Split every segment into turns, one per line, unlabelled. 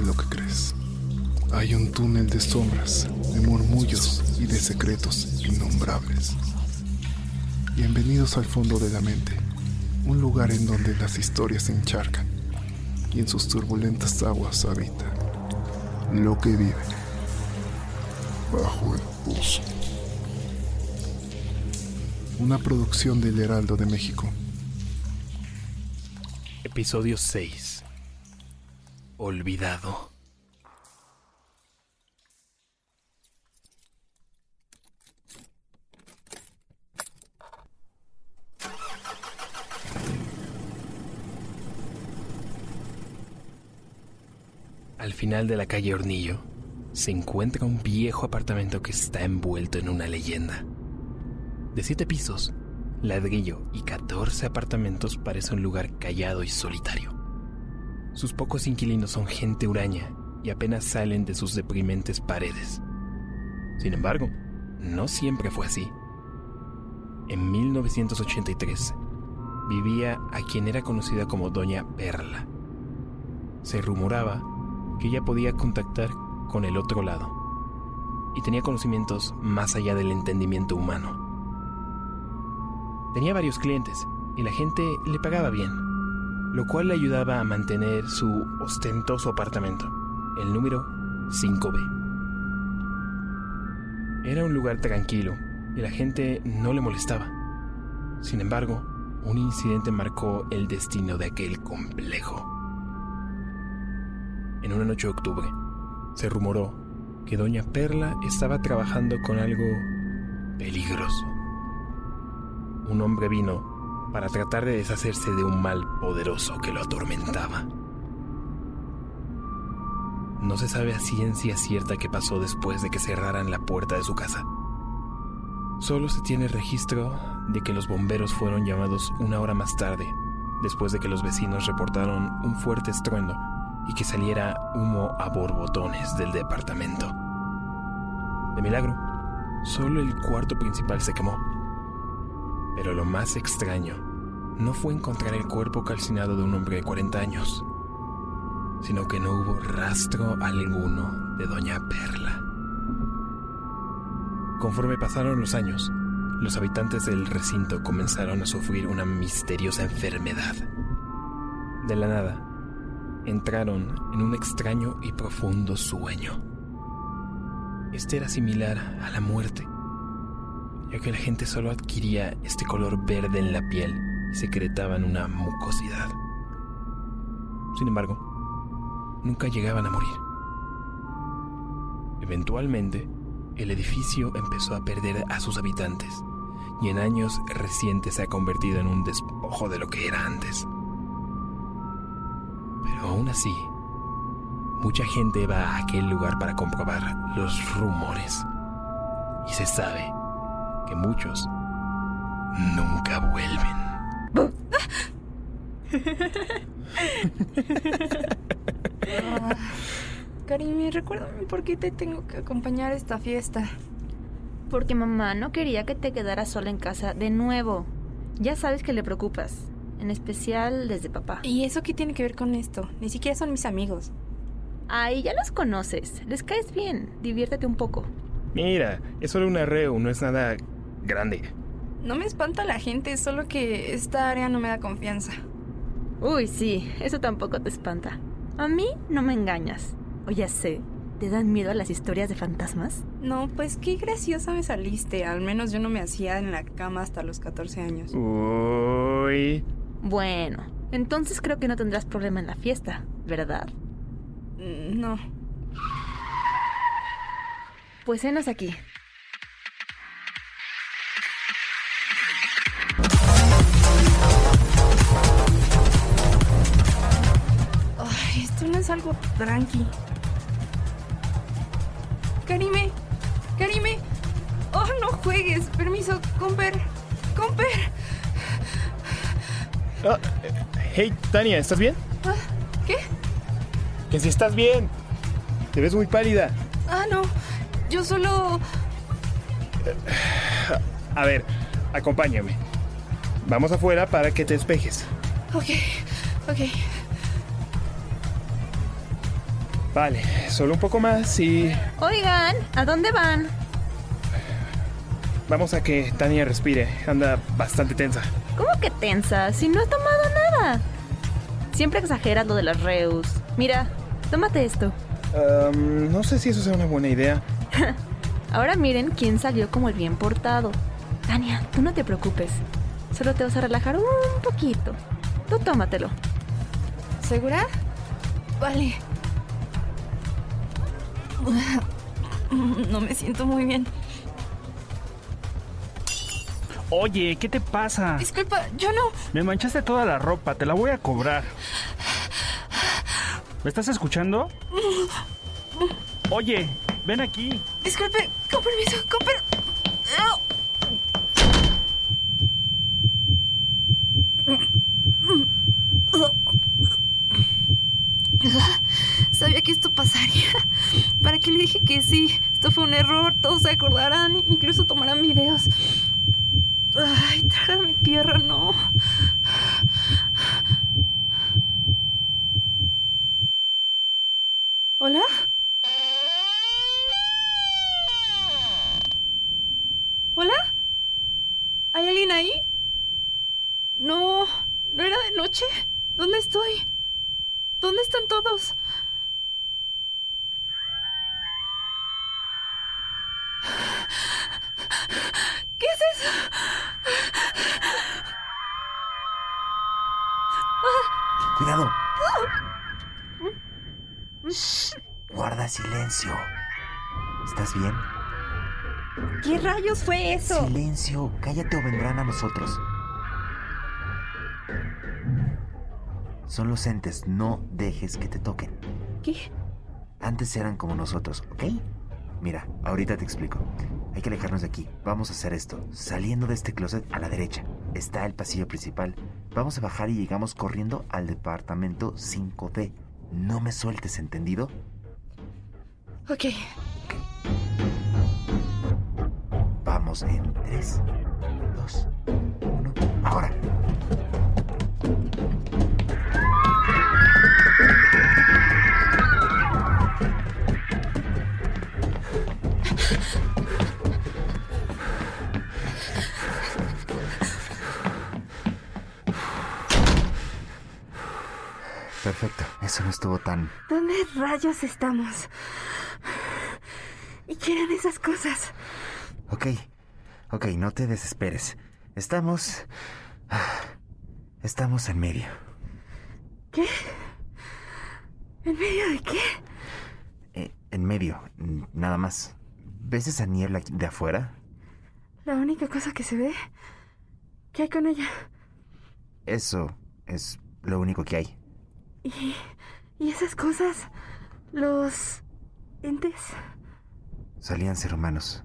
De lo que crees. Hay un túnel de sombras, de murmullos y de secretos innombrables. Bienvenidos al fondo de la mente, un lugar en donde las historias se encharcan y en sus turbulentas aguas habita lo que vive bajo el pozo. Una producción del Heraldo de México.
Episodio 6. Olvidado. Al final de la calle Hornillo se encuentra un viejo apartamento que está envuelto en una leyenda. De siete pisos, ladrillo y 14 apartamentos parece un lugar callado y solitario. Sus pocos inquilinos son gente huraña y apenas salen de sus deprimentes paredes. Sin embargo, no siempre fue así. En 1983 vivía a quien era conocida como Doña Perla. Se rumoraba que ella podía contactar con el otro lado y tenía conocimientos más allá del entendimiento humano. Tenía varios clientes y la gente le pagaba bien, lo cual le ayudaba a mantener su ostentoso apartamento, el número 5B. Era un lugar tranquilo y la gente no le molestaba. Sin embargo, un incidente marcó el destino de aquel complejo. En una noche de octubre, se rumoró que Doña Perla estaba trabajando con algo peligroso. Un hombre vino para tratar de deshacerse de un mal poderoso que lo atormentaba. No se sabe a ciencia cierta qué pasó después de que cerraran la puerta de su casa. Solo se tiene registro de que los bomberos fueron llamados una hora más tarde, después de que los vecinos reportaron un fuerte estruendo y que saliera humo a borbotones del departamento. De milagro, solo el cuarto principal se quemó. Pero lo más extraño no fue encontrar el cuerpo calcinado de un hombre de 40 años, sino que no hubo rastro alguno de Doña Perla. Conforme pasaron los años, los habitantes del recinto comenzaron a sufrir una misteriosa enfermedad. De la nada, entraron en un extraño y profundo sueño. Este era similar a la muerte, ya que la gente solo adquiría este color verde en la piel y secretaban una mucosidad. Sin embargo, nunca llegaban a morir. Eventualmente, el edificio empezó a perder a sus habitantes y en años recientes se ha convertido en un despojo de lo que era antes. Pero aún así, mucha gente va a aquel lugar para comprobar los rumores. Y se sabe que muchos nunca vuelven.
Karimi, recuérdame por qué te tengo que acompañar a esta fiesta.
Porque mamá no quería que te quedaras sola en casa de nuevo. Ya sabes que le preocupas, en especial desde papá.
¿Y eso qué tiene que ver con esto? Ni siquiera son mis amigos.
Ay, ya los conoces. Les caes bien. Diviértete un poco.
Mira, es solo un arreo, no es nada grande.
No me espanta la gente, solo que esta área no me da confianza.
Uy, sí, eso tampoco te espanta. A mí no me engañas. O ya sé, ¿te dan miedo a las historias de fantasmas?
No, pues qué graciosa me saliste. Al menos yo no me hacía en la cama hasta los 14 años.
Uy.
Bueno, entonces creo que no tendrás problema en la fiesta, ¿verdad?
Mm, No.
Pues enos aquí.
Ay, esto no es algo tranqui. Karime, Karime. Oh, no juegues. Permiso, Comper. Comper.
Ah, hey, Tania, ¿estás bien?
Ah, ¿Qué?
Que si estás bien. Te ves muy pálida.
Ah, no. Yo solo...
A ver, acompáñame. Vamos afuera para que te despejes.
Ok, ok.
Vale, solo un poco más y
Oigan, ¿a dónde van?
vamos a que Tania respire. Anda bastante tensa.
¿Cómo que tensa? Si no he tomado nada. Siempre exageras lo de las reus. Mira, tómate esto.
Am, no sé si eso sea una buena idea.
Ahora miren quién salió como el bien portado. Tania, tú no te preocupes. Solo te vas a relajar un poquito. Tú tómatelo.
¿Segura? Vale. No me siento muy bien.
Oye, ¿qué te pasa?
Disculpa, yo no.
Me manchaste toda la ropa, te la voy a cobrar. ¿Me estás escuchando? Oye, ven aquí.
Disculpe, con permiso, con per...
の。¿Estás bien?
¿Qué rayos fue eso?
Silencio. Cállate o vendrán a nosotros. Son los entes. No dejes que te toquen.
¿Qué?
Antes eran como nosotros, ¿ok? Mira, ahorita te explico. Hay que alejarnos de aquí. Vamos a hacer esto. Saliendo de este closet a la derecha está el pasillo principal. Vamos a bajar y llegamos corriendo al departamento 5D. No me sueltes, ¿entendido?
Ok.
Vamos en 3, 2, 1. Ahora. Perfecto. Eso no estuvo tan...
¿Dónde rayos estamos? ¿Y qué eran esas cosas?
Ok, ok, no te desesperes. Estamos... Estamos en medio.
¿Qué? ¿En medio de qué?
Eh, en medio, nada más. ¿Ves esa niebla de afuera?
La única cosa que se ve. ¿Qué hay con ella?
Eso es lo único que hay.
¿Y, y esas cosas? Los... entes?
Solían ser humanos,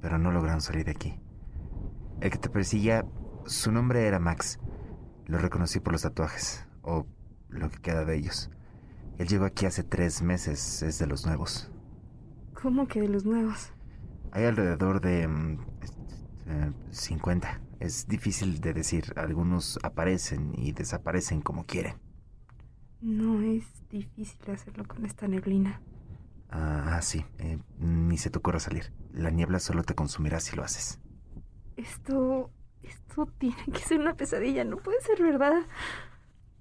pero no lograron salir de aquí. El que te perseguía, su nombre era Max. Lo reconocí por los tatuajes, o lo que queda de ellos. Él llegó aquí hace tres meses, es de los nuevos.
¿Cómo que de los nuevos?
Hay alrededor de mm, eh, 50. Es difícil de decir. Algunos aparecen y desaparecen como quieren.
No es difícil hacerlo con esta neblina.
Ah, ah, sí. eh, ni se te ocurra salir. La niebla solo te consumirá si lo haces.
Esto... Esto tiene que ser una pesadilla, no puede ser verdad.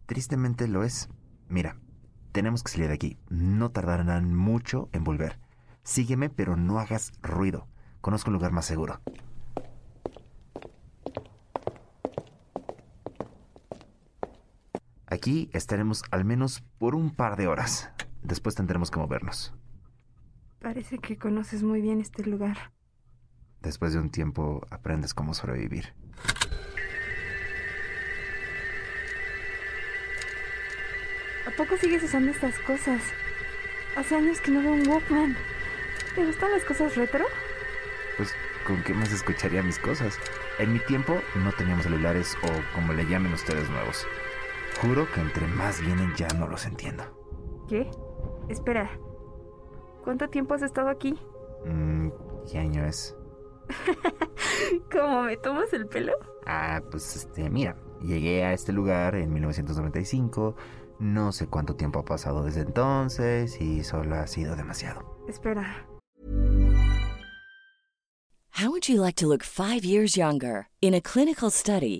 Tristemente lo es. Mira, tenemos que salir de aquí. No tardarán mucho en volver. Sígueme, pero no hagas ruido. Conozco un lugar más seguro. Aquí estaremos al menos por un par de horas. Después tendremos que movernos.
Parece que conoces muy bien este lugar.
Después de un tiempo aprendes cómo sobrevivir.
¿A poco sigues usando estas cosas? Hace años que no veo un Walkman. ¿Te gustan las cosas retro?
Pues, ¿con qué más escucharía mis cosas? En mi tiempo no teníamos celulares o como le llamen ustedes nuevos. Juro que entre más vienen ya no los entiendo.
¿Qué? Espera. ¿Cuánto tiempo has estado aquí?
Mm, ¿Qué año es?
¿Cómo me tomas el pelo?
Ah, pues este, mira, llegué a este lugar en 1995. No sé cuánto tiempo ha pasado desde entonces y solo ha sido demasiado.
Espera.
How would you like to look five years younger? In a clinical study,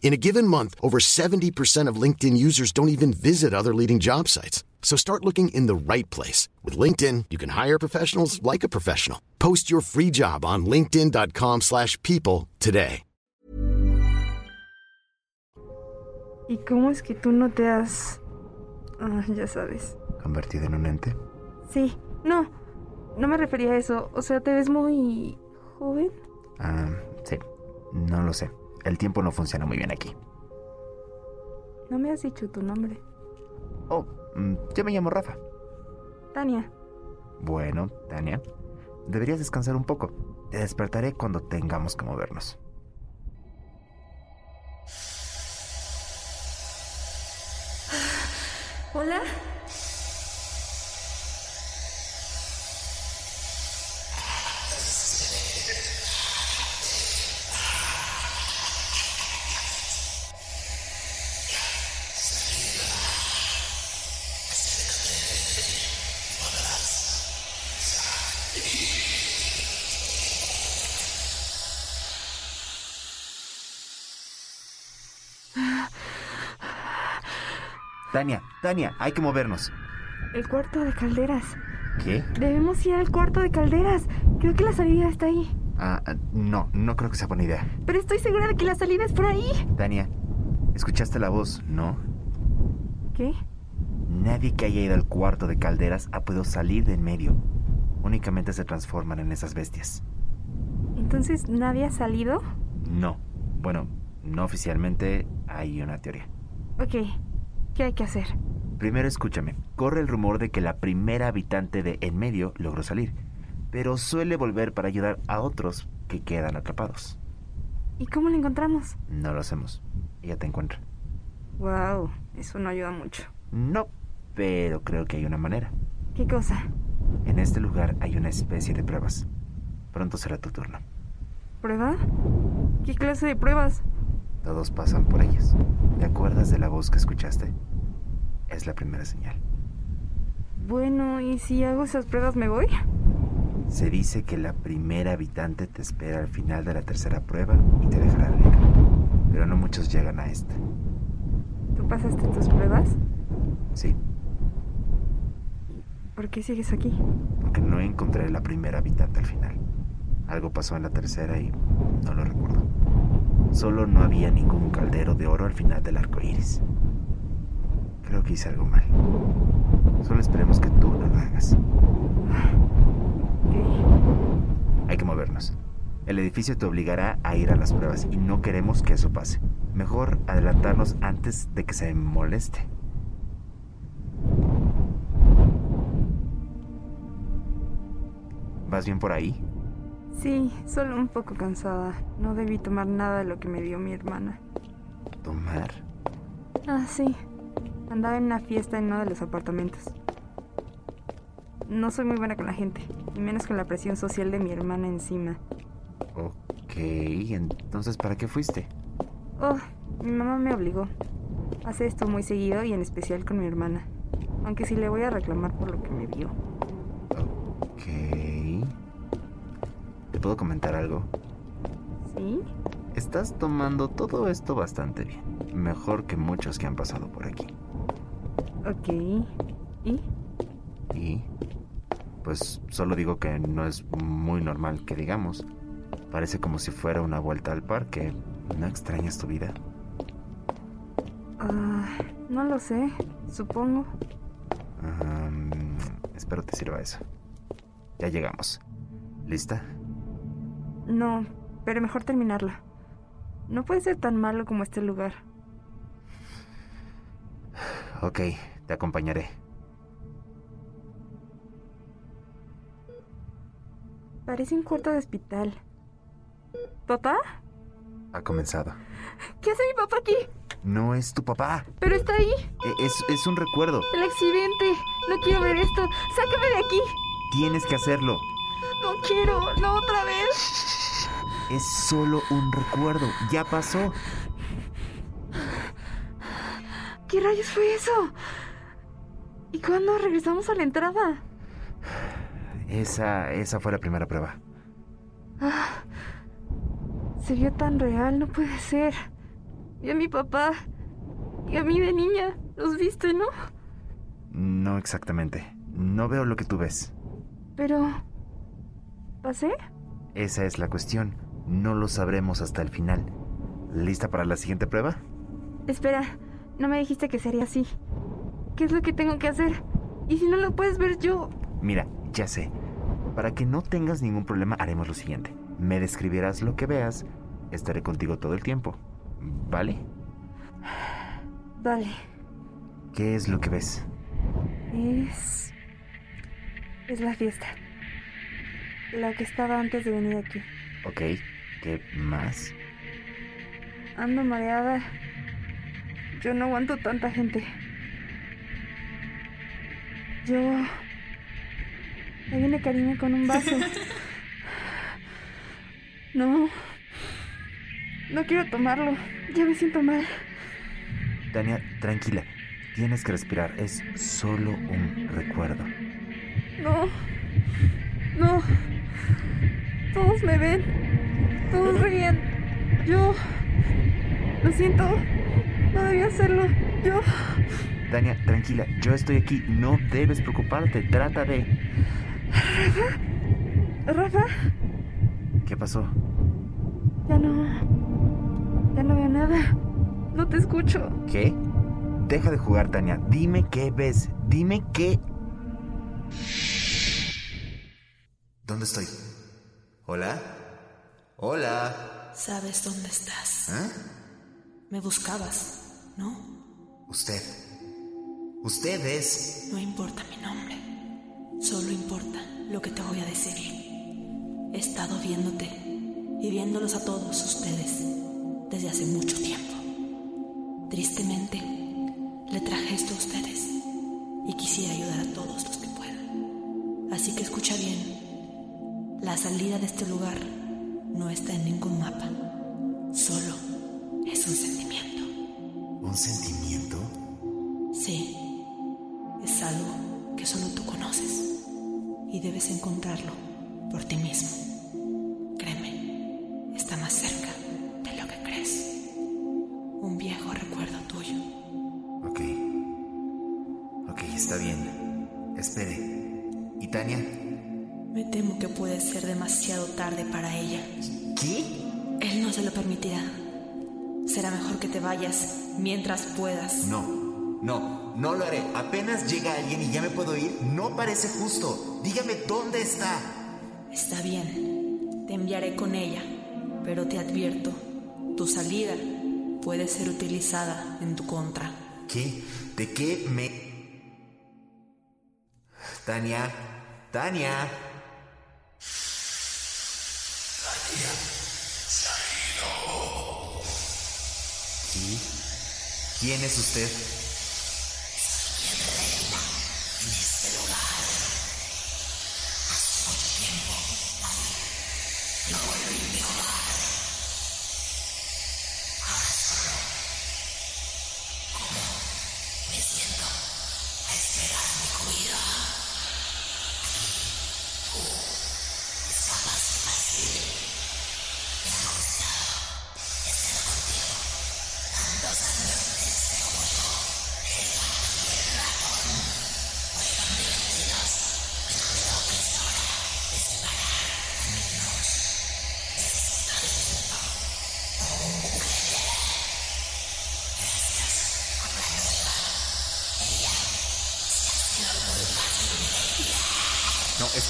In a given month, over 70% of LinkedIn users don't even visit other leading job sites. So start looking in the right place. With LinkedIn, you can hire professionals like a professional. Post your free job on linkedin.com slash people today.
¿Y cómo es que tú no te has... Ah, ya sabes.
¿Convertido en un ente?
Sí, no. No me refería a eso. O sea, te ves muy... joven.
Ah, sí. No lo sé. El tiempo no funciona muy bien aquí.
No me has dicho tu nombre.
Oh, mm, yo me llamo Rafa.
Tania.
Bueno, Tania, deberías descansar un poco. Te despertaré cuando tengamos que movernos.
¿Hola?
Tania, Tania, hay que movernos.
El cuarto de calderas.
¿Qué?
Debemos ir al cuarto de calderas. Creo que la salida está ahí.
Ah, ah, no, no creo que sea buena idea.
Pero estoy segura de que la salida es por ahí.
Tania, escuchaste la voz, ¿no?
¿Qué?
Nadie que haya ido al cuarto de calderas ha podido salir de en medio. Únicamente se transforman en esas bestias.
Entonces, ¿nadie ha salido?
No. Bueno, no oficialmente hay una teoría.
Ok. ¿Qué hay que hacer?
Primero escúchame. Corre el rumor de que la primera habitante de En Medio logró salir, pero suele volver para ayudar a otros que quedan atrapados.
¿Y cómo la encontramos?
No lo hacemos. Ella te encuentra.
Wow, eso no ayuda mucho.
No, pero creo que hay una manera.
¿Qué cosa?
En este lugar hay una especie de pruebas. Pronto será tu turno.
¿Prueba? ¿Qué clase de pruebas?
Todos pasan por ellas. ¿Te acuerdas de la voz que escuchaste? Es la primera señal.
Bueno, ¿y si hago esas pruebas me voy?
Se dice que la primera habitante te espera al final de la tercera prueba y te dejará libre. Pero no muchos llegan a esta.
¿Tú pasaste tus pruebas?
Sí,
¿Por qué sigues aquí?
porque no encontré la primera habitante al final. Algo pasó en la tercera y no lo recuerdo. Solo no había ningún caldero de oro al final del arco iris. Creo que hice algo mal. Solo esperemos que tú no lo hagas. Hay que movernos. El edificio te obligará a ir a las pruebas y no queremos que eso pase. Mejor adelantarnos antes de que se moleste. ¿Vas bien por ahí?
Sí, solo un poco cansada. No debí tomar nada de lo que me dio mi hermana.
¿Tomar?
Ah, sí. Andaba en una fiesta en uno de los apartamentos. No soy muy buena con la gente, y menos con la presión social de mi hermana encima.
Ok, entonces ¿para qué fuiste?
Oh, mi mamá me obligó. Hace esto muy seguido y en especial con mi hermana. Aunque sí le voy a reclamar por lo que me vio.
Puedo comentar algo?
¿Sí?
Estás tomando todo esto bastante bien. Mejor que muchos que han pasado por aquí.
Ok. ¿Y?
Y... Pues solo digo que no es muy normal que digamos. Parece como si fuera una vuelta al parque. ¿No extrañas tu vida?
Ah, no lo sé. Supongo.
Um, espero te sirva eso. Ya llegamos. ¿Lista?
No, pero mejor terminarla. No puede ser tan malo como este lugar.
Ok, te acompañaré.
Parece un cuarto de hospital. ¿Papá?
Ha comenzado.
¿Qué hace mi papá aquí?
No es tu papá.
Pero está ahí.
E- Es, es un recuerdo.
El accidente. No quiero ver esto. Sácame de aquí.
Tienes que hacerlo.
No quiero. No otra vez.
Es solo un recuerdo. Ya pasó.
¿Qué rayos fue eso? ¿Y cuándo regresamos a la entrada?
Esa, esa fue la primera prueba.
Ah, se vio tan real, no puede ser. Vi a mi papá y a mí de niña. ¿Los viste, no?
No exactamente. No veo lo que tú ves.
Pero... ¿Pasé?
Esa es la cuestión. No lo sabremos hasta el final. ¿Lista para la siguiente prueba?
Espera, no me dijiste que sería así. ¿Qué es lo que tengo que hacer? ¿Y si no lo puedes ver yo?
Mira, ya sé. Para que no tengas ningún problema, haremos lo siguiente. Me describirás lo que veas. Estaré contigo todo el tiempo. ¿Vale?
Vale,
¿Qué es lo que ves?
es... Es la fiesta. La que estaba antes de venir aquí.
Ok. ¿Qué más?
Ando mareada. Yo no aguanto tanta gente. Yo... Ahí viene Karime con un vaso. No. No quiero tomarlo. Ya me siento mal.
Tania, tranquila. Tienes que respirar. Es solo un recuerdo.
No. No. Todos me ven. Todos ríen. Yo... Lo siento. No debía hacerlo. Yo...
Tania, tranquila. Yo estoy aquí. No debes preocuparte. Trata de...
Rafa. Rafa.
¿Qué pasó?
Ya no. Ya no veo nada. No te escucho.
¿Qué? Deja de jugar, Tania. Dime qué ves. Dime qué... ¿Dónde estoy? ¿Hola? ¿Hola?
¿Sabes dónde estás?
¿Eh?
Me buscabas, ¿no?
Usted. Usted es...
No importa mi nombre. Solo importa lo que te voy a decir. He estado viéndote y viéndolos a todos ustedes desde hace mucho tiempo. Tristemente, le traje esto a ustedes y quisiera ayudar a todos los que puedan. Así que escucha bien. La salida de este lugar no está en ningún mapa. Solo es un sentimiento.
¿Un sentimiento?
Sí, es algo que solo tú y debes encontrarlo por ti mismo. Tarde para ella.
¿Qué?
Él no se lo permitirá. Será mejor que te vayas mientras puedas.
No, no, no lo haré. Apenas llega alguien y ya me puedo ir. No parece justo. Dígame dónde está.
Está bien. Te enviaré con ella. Pero te advierto, tu salida puede ser utilizada en tu contra.
¿Qué? ¿De qué me... Tania, Tania. ¿Sí? ¿Quién es usted?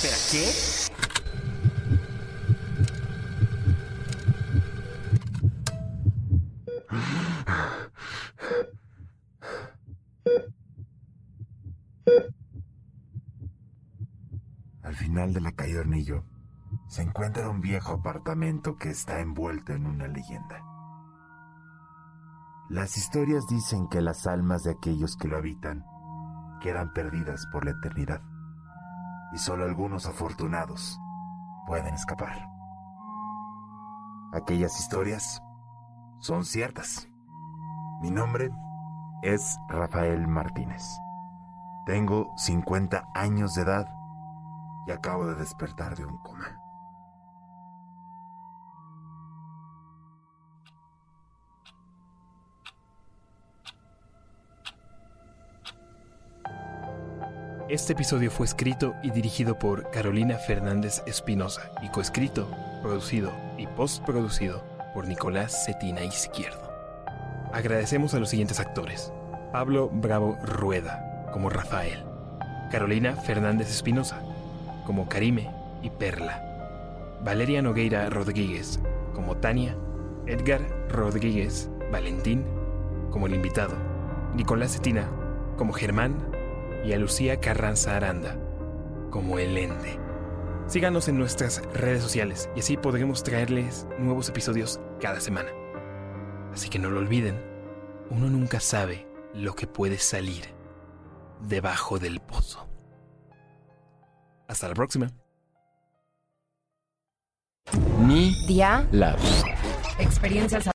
Espera, ¿qué? Al final de la calle Hornillo se encuentra un viejo apartamento que está envuelto en una leyenda. Las historias dicen que las almas de aquellos que lo habitan quedan perdidas por la eternidad y solo algunos afortunados pueden escapar. Aquellas historias son ciertas. Mi nombre es Rafael Martínez. Tengo 50 años de edad y acabo de despertar de un coma.
Este episodio fue escrito y dirigido por Carolina Fernández Espinosa y coescrito, producido y postproducido por Nicolás Cetina Izquierdo. Agradecemos a los siguientes actores. Pablo Bravo Rueda, como Rafael. Carolina Fernández Espinosa, como Karime y Perla. Valeria Nogueira Rodríguez, como Tania. Edgar Rodríguez Valentín, como el invitado. Nicolás Cetina, como Germán y a Lucía Carranza Aranda como el Ende. Síganos en nuestras redes sociales y así podremos traerles nuevos episodios cada semana. Así que no lo olviden, uno nunca sabe lo que puede salir debajo del pozo. Hasta la próxima.
Media
Lab.
Experiencias